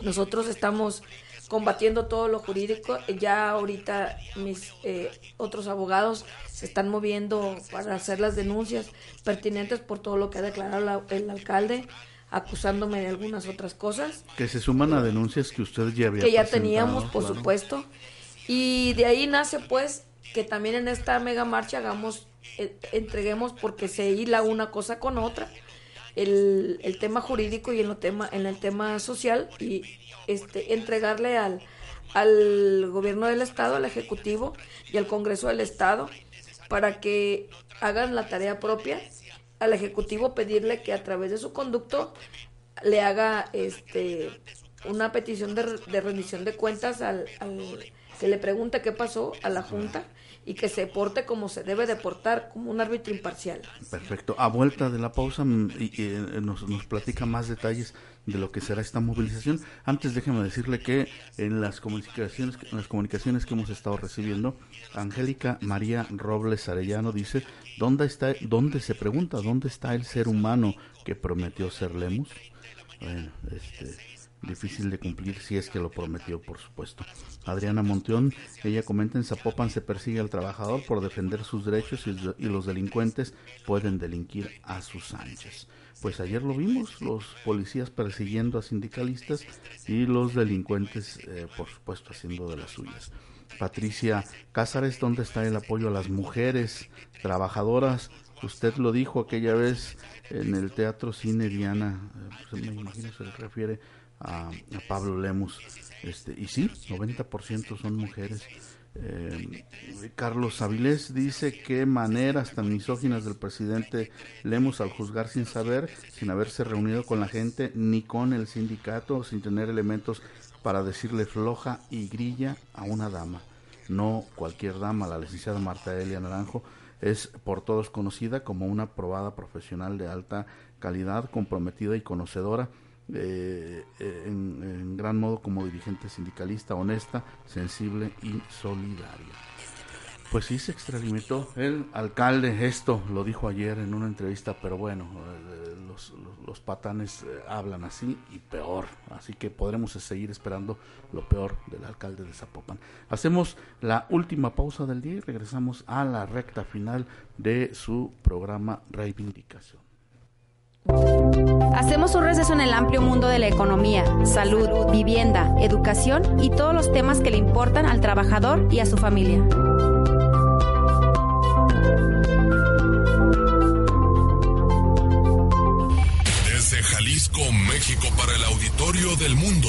Nosotros estamos combatiendo todo lo jurídico. Ya ahorita mis eh, otros abogados se están moviendo para hacer las denuncias pertinentes por todo lo que ha declarado el alcalde acusándome de algunas otras cosas. Que se suman a denuncias que usted ya había Que ya teníamos, por supuesto. Y de ahí nace pues que también en esta mega marcha hagamos, eh, entreguemos porque se hila una cosa con otra, el, el tema jurídico y en, lo tema, en el tema social y este, entregarle al, al gobierno del estado, al ejecutivo y al congreso del estado para que hagan la tarea propia, al ejecutivo pedirle que a través de su conducto le haga este una petición de, de rendición de cuentas al que le pregunte qué pasó a la Junta y que se porte como se debe de portar, como un árbitro imparcial. Perfecto. A vuelta de la pausa mm, y, eh, nos, nos platica más detalles de lo que será esta movilización. Antes déjeme decirle que en las comunicaciones, en las comunicaciones que hemos estado recibiendo, Angélica María Robles Arellano dice, ¿dónde está, dónde se pregunta, dónde está el ser humano que prometió ser Lemus? Bueno, este, difícil de cumplir si es que lo prometió, por supuesto. Adriana Monteón, ella comenta en Zapopan se persigue al trabajador por defender sus derechos y, los delincuentes pueden delinquir a sus anchas. Pues ayer lo vimos, los policías persiguiendo a sindicalistas y los delincuentes, eh, por supuesto, haciendo de las suyas. Patricia Cázares, ¿dónde está el apoyo a las mujeres trabajadoras? Usted lo dijo aquella vez en el Teatro Cine Diana, eh, pues, me imagino se refiere a, Pablo Lemus. Este, y sí, 90% son mujeres. Eh, Carlos Avilés dice que maneras tan misóginas del presidente Lemus al juzgar sin saber, sin haberse reunido con la gente ni con el sindicato, sin tener elementos para decirle floja y grilla a una dama. No cualquier dama, la licenciada Marta Elia Naranjo es por todos conocida como una probada profesional de alta calidad, comprometida y conocedora eh, en, gran modo como dirigente sindicalista, honesta, sensible y solidaria. Pues sí, se extralimitó el alcalde, esto lo dijo ayer en una entrevista, pero bueno, eh, los, patanes eh, hablan así y peor, así que podremos seguir esperando lo peor del alcalde de Zapopan. Hacemos la última pausa del día y regresamos a la recta final de su programa Reivindicación. Hacemos un receso en el amplio mundo de la economía, salud, vivienda, educación y todos los temas que le importan al trabajador y a su familia. Desde Jalisco, México, para el auditorio del mundo.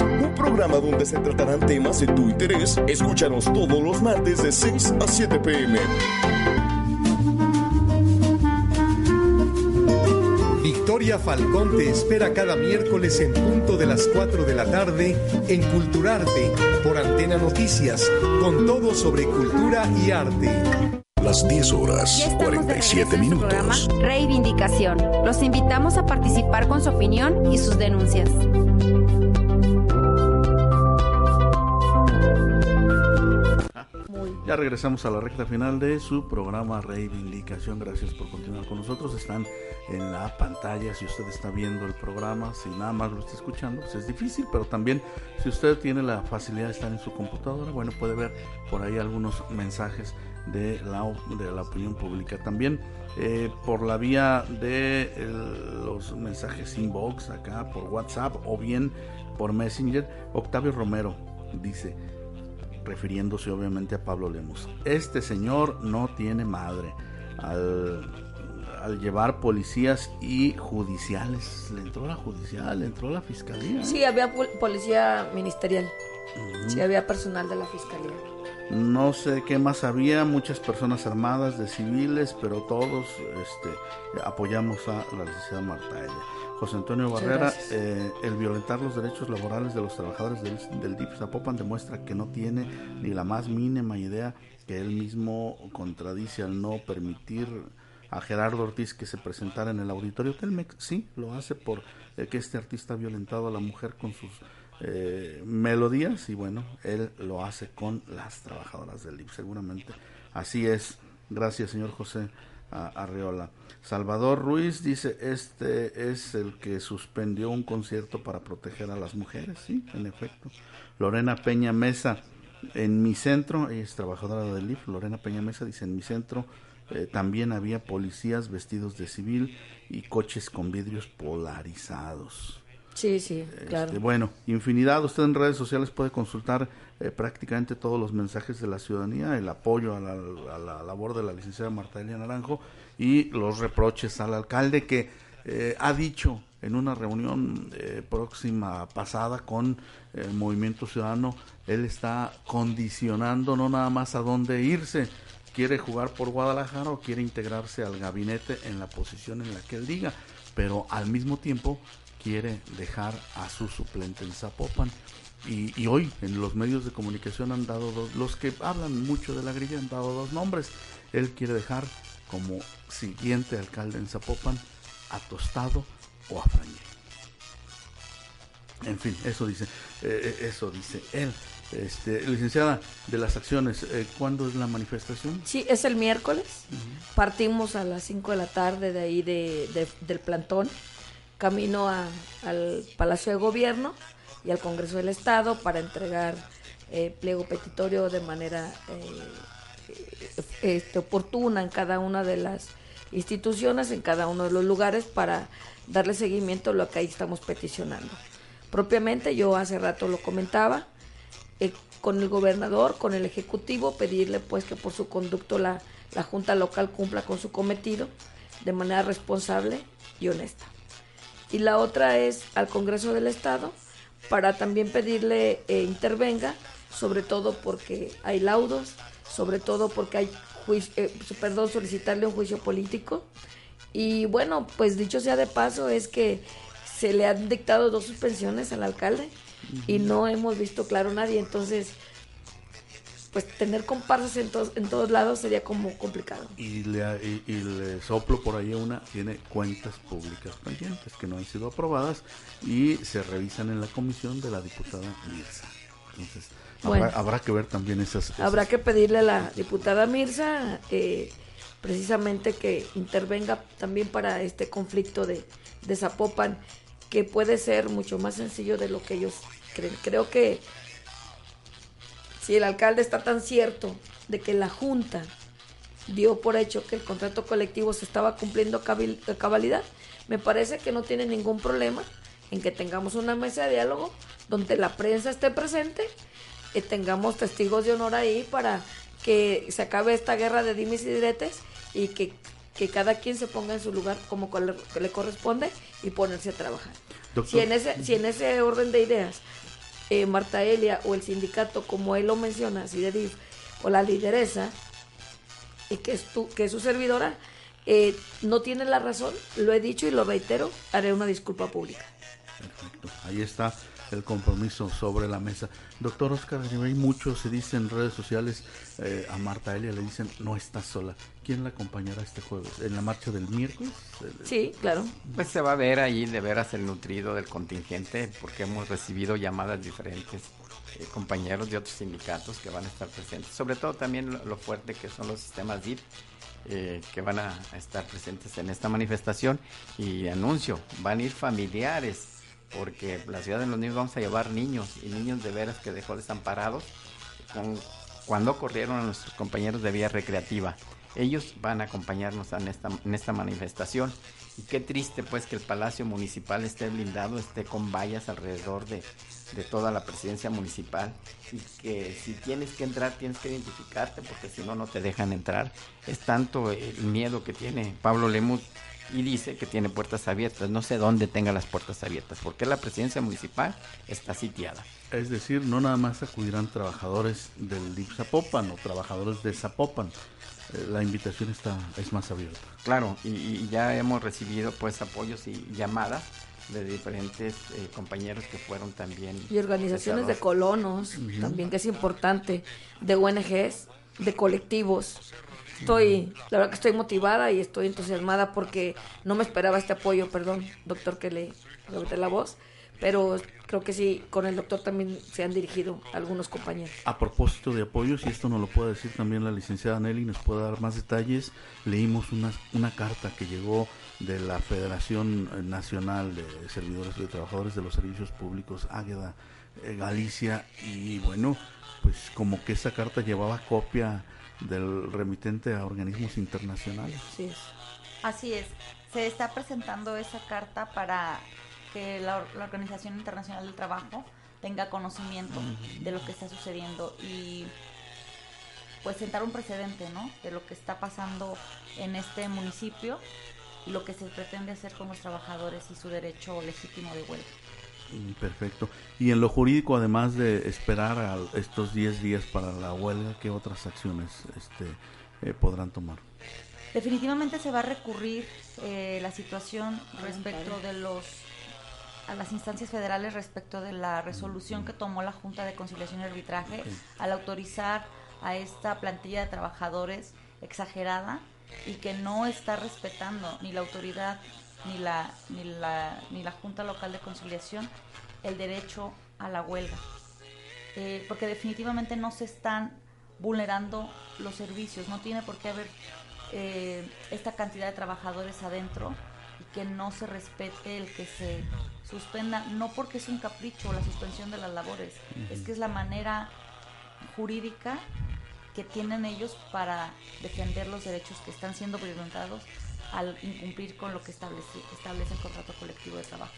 Un programa donde se tratarán temas de tu interés. Escúchanos todos los martes de 6 a 7 pm. Victoria Falcón te espera cada miércoles en punto de las 4 de la tarde en Culturarte por Antena Noticias, con todo sobre cultura y arte. Las 10 horas, 47 minutos. Reivindicación. Los invitamos a participar con su opinión y sus denuncias. Ya regresamos a la recta final de su programa Reivindicación. Gracias por continuar con nosotros. Están en la pantalla si usted está viendo el programa, si nada más lo está escuchando, pues es difícil, pero también si usted tiene la facilidad de estar en su computadora, bueno, puede ver por ahí algunos mensajes de la, de la opinión pública. También eh, por la vía de el, los mensajes inbox acá por WhatsApp o bien por Messenger, Octavio Romero dice, refiriéndose obviamente a Pablo Lemos, este señor no tiene madre. Al, al llevar policías y judiciales, le entró la judicial, le entró la fiscalía. Sí, había policía ministerial. Sí, había personal de la fiscalía. No sé qué más había, muchas personas armadas de civiles, pero todos este, apoyamos a la licenciada Marta Ella. José Antonio Barrera, eh, el violentar los derechos laborales de los trabajadores del, del DIF Zapopan demuestra que no tiene ni la más mínima idea que él mismo contradice al no permitir a Gerardo Ortiz que se presentara en el auditorio Telmex. Sí, lo hace por eh, que este artista ha violentado a la mujer con sus eh, melodías y bueno, él lo hace con las trabajadoras del DIF, seguramente. Así es. Gracias, señor José Arreola. Salvador Ruiz dice, este es el que suspendió un concierto para proteger a las mujeres, sí, en efecto. Lorena Peña Mesa, en mi centro, ella es trabajadora del IF, Lorena Peña Mesa dice, en mi centro eh, también había policías vestidos de civil y coches con vidrios polarizados. Sí, sí, claro. Este, bueno, infinidad. Usted en redes sociales puede consultar eh, prácticamente todos los mensajes de la ciudadanía, el apoyo a la, a la, labor de la licenciada Marta Elia Naranjo y los reproches al alcalde que eh, ha dicho en una reunión eh, próxima pasada con el Movimiento Ciudadano, él está condicionando no nada más a dónde irse, quiere jugar por Guadalajara o quiere integrarse al gabinete en la posición en la que él diga, pero al mismo tiempo quiere dejar a su suplente en Zapopan. Y, y, hoy en los medios de comunicación han dado dos, los que hablan mucho de la grilla han dado dos nombres. Él quiere dejar como siguiente alcalde en Zapopan a Tostado o a Frañé. En fin, eso dice, eh, eso dice él. Este, licenciada, de las acciones, eh, ¿cuándo es la manifestación? Sí, es el miércoles. Uh -huh. Partimos a las 5 de la tarde de ahí de, de, del plantón, camino a, al Palacio de Gobierno y al Congreso del Estado para entregar eh, pliego petitorio de manera eh, este, oportuna en cada una de las instituciones, en cada uno de los lugares para darle seguimiento a lo que ahí estamos peticionando. Propiamente, yo hace rato lo comentaba, eh, con el gobernador, con el ejecutivo, pedirle pues que por su conducto la, la Junta Local cumpla con su cometido de manera responsable y honesta. Y la otra es al Congreso del Estado para también pedirle eh, intervenga, sobre todo porque hay laudos, sobre todo porque hay juicio, eh, perdón, solicitarle un juicio político. Y bueno, pues dicho sea de paso, es que se le han dictado dos suspensiones al alcalde uh -huh. y no hemos visto claro nadie. Entonces, pues tener comparsas en, to en todos lados sería como complicado. Y le, y, y le, soplo por ahí una, tiene cuentas públicas pendientes que no han sido aprobadas y se revisan en la comisión de la diputada Mirza. Entonces, bueno, habrá, habrá, que ver también esas, esas, Habrá que pedirle a la diputada Mirza eh, precisamente que intervenga también para este conflicto de, de Zapopan, que puede ser mucho más sencillo de lo que ellos creen. Creo que si el alcalde está tan cierto de que la Junta dio por hecho que el contrato colectivo se estaba cumpliendo a cabalidad, me parece que no tiene ningún problema en que tengamos una mesa de diálogo donde la prensa esté presente y tengamos testigos de honor ahí para que se acabe esta guerra de dimes y diretes y que, que cada quien se ponga en su lugar como le, le corresponde y ponerse a trabajar. Si en, ese, si en ese orden de ideas eh, Marta Elia o el sindicato, como él lo menciona, CIDEDIF, o la lideresa, y que es, tu, que es su servidora, eh, no tiene la razón, lo he dicho y lo reitero, haré una disculpa pública. Perfecto, ahí está el compromiso sobre la mesa. Doctor Oscar hay muchos se dice en redes sociales eh, a Marta Elia, le dicen, no está sola. ¿Quién la acompañará este jueves? ¿En la marcha del miércoles? Sí, claro. Pues se va a ver ahí de veras el nutrido del contingente, porque hemos recibido llamadas diferentes. Eh, compañeros de otros sindicatos que van a estar presentes, sobre todo también lo, fuerte que son los sistemas DIP, eh, que van a estar presentes en esta manifestación y anuncio, van a ir familiares porque la ciudad de los niños vamos a llevar niños y niños de veras que dejó desamparados con, cuando corrieron a nuestros compañeros de vía recreativa. Ellos van a acompañarnos en esta, en esta manifestación. Y qué triste pues que el Palacio Municipal esté blindado, esté con vallas alrededor de, de toda la presidencia municipal y que si tienes que entrar tienes que identificarte porque si no no te dejan entrar. Es tanto el miedo que tiene Pablo Lemus y dice que tiene puertas abiertas. No sé dónde tenga las puertas abiertas, porque la presidencia municipal está sitiada. Es decir, no nada más acudirán trabajadores del DIP Zapopan o trabajadores de Zapopan. Eh, la invitación está es más abierta. Claro, y, ya hemos recibido pues apoyos y llamadas de diferentes eh, compañeros que fueron también y organizaciones de colonos también que es importante de ONGs de colectivos estoy, la verdad que estoy motivada y estoy entusiasmada porque no me esperaba este apoyo, perdón, doctor, que le levanté la voz, pero creo que sí, con el doctor también se han dirigido algunos compañeros. A propósito de apoyos, y esto nos lo puede decir también la licenciada Nelly, nos puede dar más detalles, leímos una, una carta que llegó de la Federación Nacional de Servidores y Trabajadores de los Servicios Públicos, Águeda, eh, Galicia, y bueno, pues como que esa carta llevaba copia del remitente a organismos internacionales. Así es. Así es. Se está presentando esa carta para que la, Organización Internacional del Trabajo tenga conocimiento de lo que está sucediendo y pues sentar un precedente, ¿no? De lo que está pasando en este municipio y lo que se pretende hacer con los trabajadores y su derecho legítimo de huelga. Perfecto. Y en lo jurídico, además de esperar a estos 10 días para la huelga, ¿qué otras acciones este, eh, podrán tomar? Definitivamente se va a recurrir eh, la situación respecto de los a las instancias federales respecto de la resolución que tomó la Junta de Conciliación y Arbitraje al autorizar a esta plantilla de trabajadores exagerada y que no está respetando ni la autoridad ni la, ni la, ni la Junta Local de Conciliación el derecho a la huelga. Eh, porque definitivamente no se están vulnerando los servicios, no tiene por qué haber eh, esta cantidad de trabajadores adentro y que no se respete el que se suspenda, no porque es un capricho la suspensión de las labores, es que es la manera jurídica que tienen ellos para defender los derechos que están siendo violentados al incumplir con lo que establece, establece el contrato colectivo de trabajo.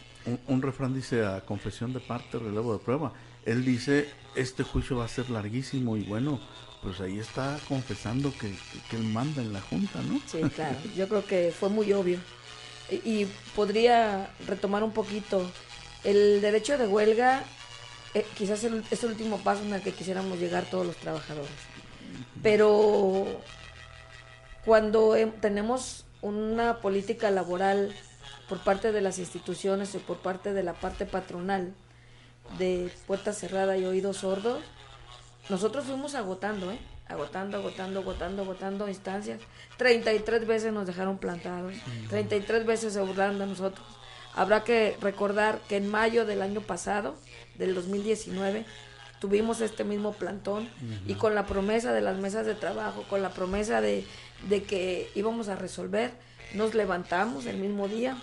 Un, refrán dice a confesión de parte, relevo de prueba. Él dice, este juicio va a ser larguísimo y bueno, pues ahí está confesando que, él manda en la Junta, ¿no? Sí, claro, yo creo que fue muy obvio. Y, podría retomar un poquito, el derecho de huelga eh, quizás es el último paso en el que quisiéramos llegar todos los trabajadores. Pero cuando tenemos una política laboral por parte de las instituciones y por parte de la parte patronal de puerta cerrada y oídos sordos, nosotros fuimos agotando, ¿eh? agotando, agotando, agotando, agotando instancias. 33 veces nos dejaron plantados, 33 veces se burlaron de nosotros. Habrá que recordar que en mayo del año pasado, del 2019, tuvimos este mismo plantón y con la promesa de las mesas de trabajo, con la promesa de, que íbamos a resolver, nos levantamos el mismo día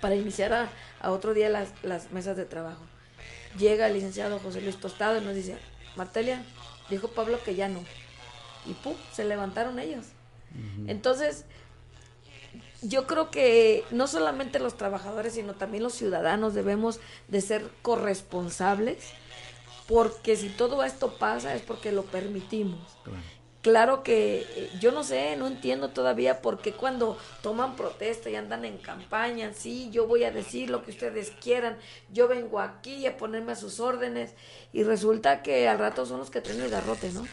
para iniciar a, otro día las, las, mesas de trabajo. Llega el licenciado José Luis Tostado y nos dice, Martelia, dijo Pablo que ya no. Y pum, se levantaron ellos. Entonces, yo creo que no solamente los trabajadores, sino también los ciudadanos debemos de ser corresponsables, porque si todo esto pasa es porque lo permitimos. Claro que eh, yo no sé, no entiendo todavía por qué cuando toman protesta y andan en campaña, sí, yo voy a decir lo que ustedes quieran, yo vengo aquí a ponerme a sus órdenes y resulta que al rato son los que traen el garrote, ¿no?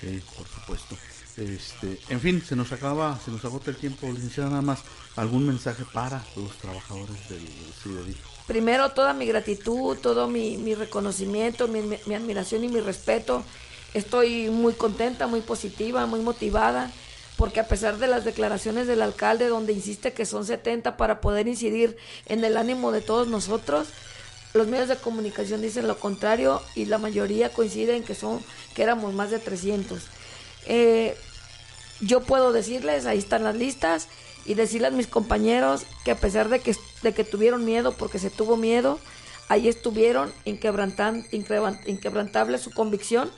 Sí, por supuesto. Este, en fin, se nos acaba, se nos agota el tiempo, licenciada, nada más algún mensaje para los trabajadores del CIDEDI. Primero, toda mi gratitud, todo mi, mi reconocimiento, mi, mi admiración y mi respeto Estoy muy contenta, muy positiva, muy motivada, porque a pesar de las declaraciones del alcalde donde insiste que son 70 para poder incidir en el ánimo de todos nosotros, los medios de comunicación dicen lo contrario y la mayoría coinciden que son que éramos más de 300. Eh, yo puedo decirles, ahí están las listas, y decirles a mis compañeros que a pesar de que, de que tuvieron miedo, porque se tuvo miedo, ahí estuvieron inquebrantable su convicción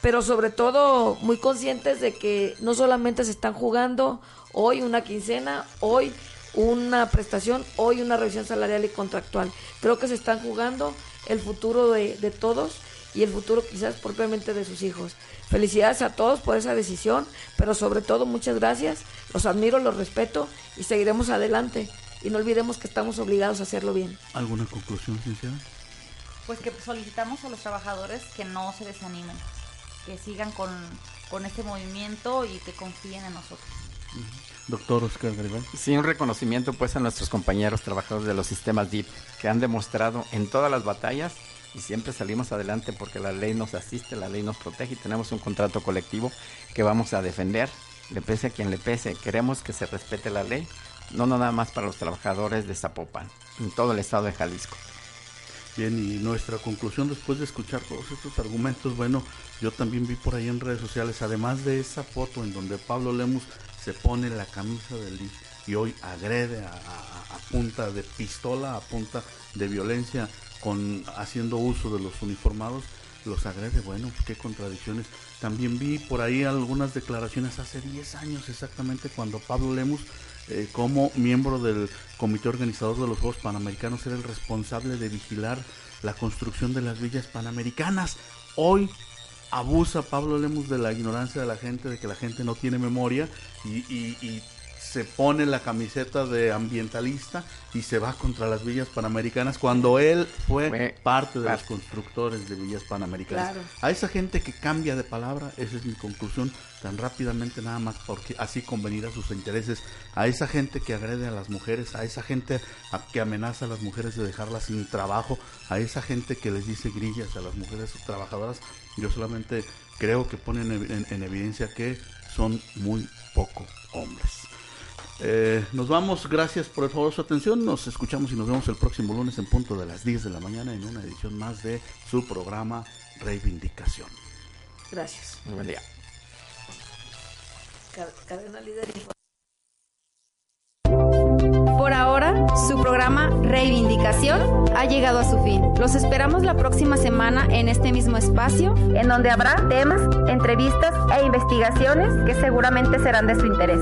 pero sobre todo muy conscientes de que no solamente se están jugando hoy una quincena, hoy una prestación, hoy una revisión salarial y contractual. Creo que se están jugando el futuro de, de todos y el futuro quizás propiamente de sus hijos. Felicidades a todos por esa decisión, pero sobre todo muchas gracias, los admiro, los respeto y seguiremos adelante. Y no olvidemos que estamos obligados a hacerlo bien. ¿Alguna conclusión, sincera? Pues que solicitamos a los trabajadores que no se desanimen, que sigan con, con este movimiento y que confíen en nosotros. Doctor Oscar Garibay. Sí, un reconocimiento pues a nuestros compañeros trabajadores de los sistemas DIP que han demostrado en todas las batallas y siempre salimos adelante porque la ley nos asiste, la ley nos protege y tenemos un contrato colectivo que vamos a defender, le pese a quien le pese. Queremos que se respete la ley, no nada más para los trabajadores de Zapopan, en todo el estado de Jalisco. Bien, y nuestra conclusión después de escuchar todos estos argumentos, bueno, yo también vi por ahí en redes sociales, además de esa foto en donde Pablo Lemus se pone la camisa del y hoy agrede a, a- a punta de pistola, a punta de violencia, con haciendo uso de los uniformados, los agrede, bueno, qué contradicciones. También vi por ahí algunas declaraciones hace 10 años exactamente cuando Pablo Lemus eh, como miembro del comité organizador de los Juegos Panamericanos era el responsable de vigilar la construcción de las villas panamericanas. Hoy abusa Pablo Lemus de la ignorancia de la gente, de que la gente no tiene memoria y, y- y se pone la camiseta de ambientalista y se va contra las villas panamericanas cuando él fue, Fue parte de los constructores de villas panamericanas. Claro. A esa gente que cambia de palabra, esa es mi conclusión, tan rápidamente nada más porque así convenir a sus intereses, a esa gente que agrede a las mujeres, a esa gente a- que amenaza a las mujeres de dejarlas sin trabajo, a esa gente que les dice grillas a las mujeres trabajadoras, yo solamente creo que ponen en, en- en evidencia que son muy poco hombres. Eh, nos vamos, gracias por el favor su atención, nos escuchamos y nos vemos el próximo lunes en punto de las 10 de la mañana en una edición más de su programa Reivindicación. Gracias. Muy buen día. Ca- Cadena líder. Por ahora, su programa Reivindicación ha llegado a su fin. Los esperamos la próxima semana en este mismo espacio, en donde habrá temas, entrevistas e investigaciones que seguramente serán de su interés.